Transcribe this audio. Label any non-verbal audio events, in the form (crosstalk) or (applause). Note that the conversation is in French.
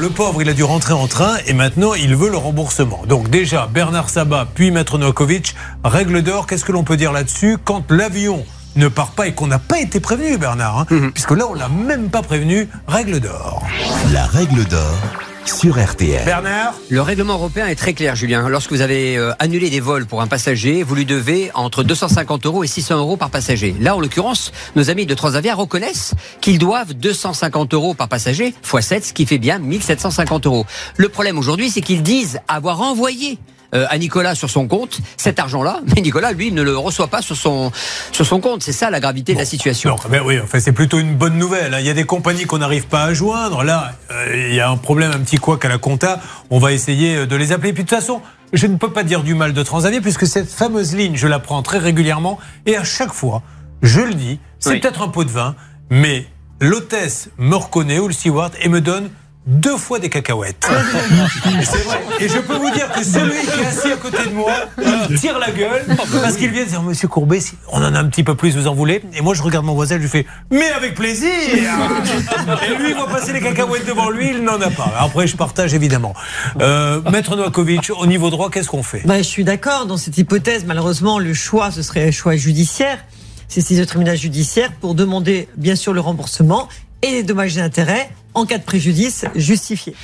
le pauvre, il a dû rentrer en train et maintenant il veut le remboursement. Donc déjà, Bernard Sabat, puis Maître Novakovic, règle d'or, qu'est-ce que l'on peut dire là-dessus? Quand l'avion ne part pas et qu'on n'a pas été prévenu, Bernard, hein, Mhm. puisque là, on l'a même pas prévenu, règle d'or. La règle d'or sur RTL. Bernard Le règlement européen est très clair, Julien. Lorsque vous avez euh, annulé des vols pour un passager, vous lui devez entre 250 euros et 600 euros par passager. Là, en l'occurrence, nos amis de Transavia reconnaissent qu'ils doivent 250 euros par passager, x 7, ce qui fait bien 1750 euros. Le problème aujourd'hui, c'est qu'ils disent avoir envoyé à Nicolas sur son compte cet argent-là, (laughs) mais Nicolas, lui, ne le reçoit pas sur son, sur son compte. C'est ça la gravité de la situation. Non, ben oui, enfin, c'est plutôt une bonne nouvelle. hein. Il y a des compagnies qu'on n'arrive pas à joindre. Là, euh, il y a un problème, un petit couac à la compta. On va essayer euh, de les appeler. Puis de toute façon, je ne peux pas dire du mal de Transavia puisque cette fameuse ligne, je la prends très régulièrement. Et à chaque fois, je le dis, c'est Oui. peut-être un pot de vin, mais l'hôtesse me reconnaît ou le steward et me donne deux fois des cacahuètes. Et je peux vous dire que celui qui est assis à côté de moi il tire la gueule parce qu'il vient de dire Monsieur Courbet, si on en a un petit peu plus, vous en voulez? Et moi, je regarde mon voisin, je lui fais Mais avec plaisir Et lui, il voit passer les cacahuètes devant lui, il n'en a pas. Après, je partage évidemment. Euh, Maître Novakovic, au niveau droit, qu'est-ce qu'on fait? Bah, je suis d'accord. Dans cette hypothèse, malheureusement, le choix, ce serait un choix judiciaire. C'est saisir le tribunal judiciaire pour demander, bien sûr, le remboursement et les dommages et intérêts en cas de préjudice justifié.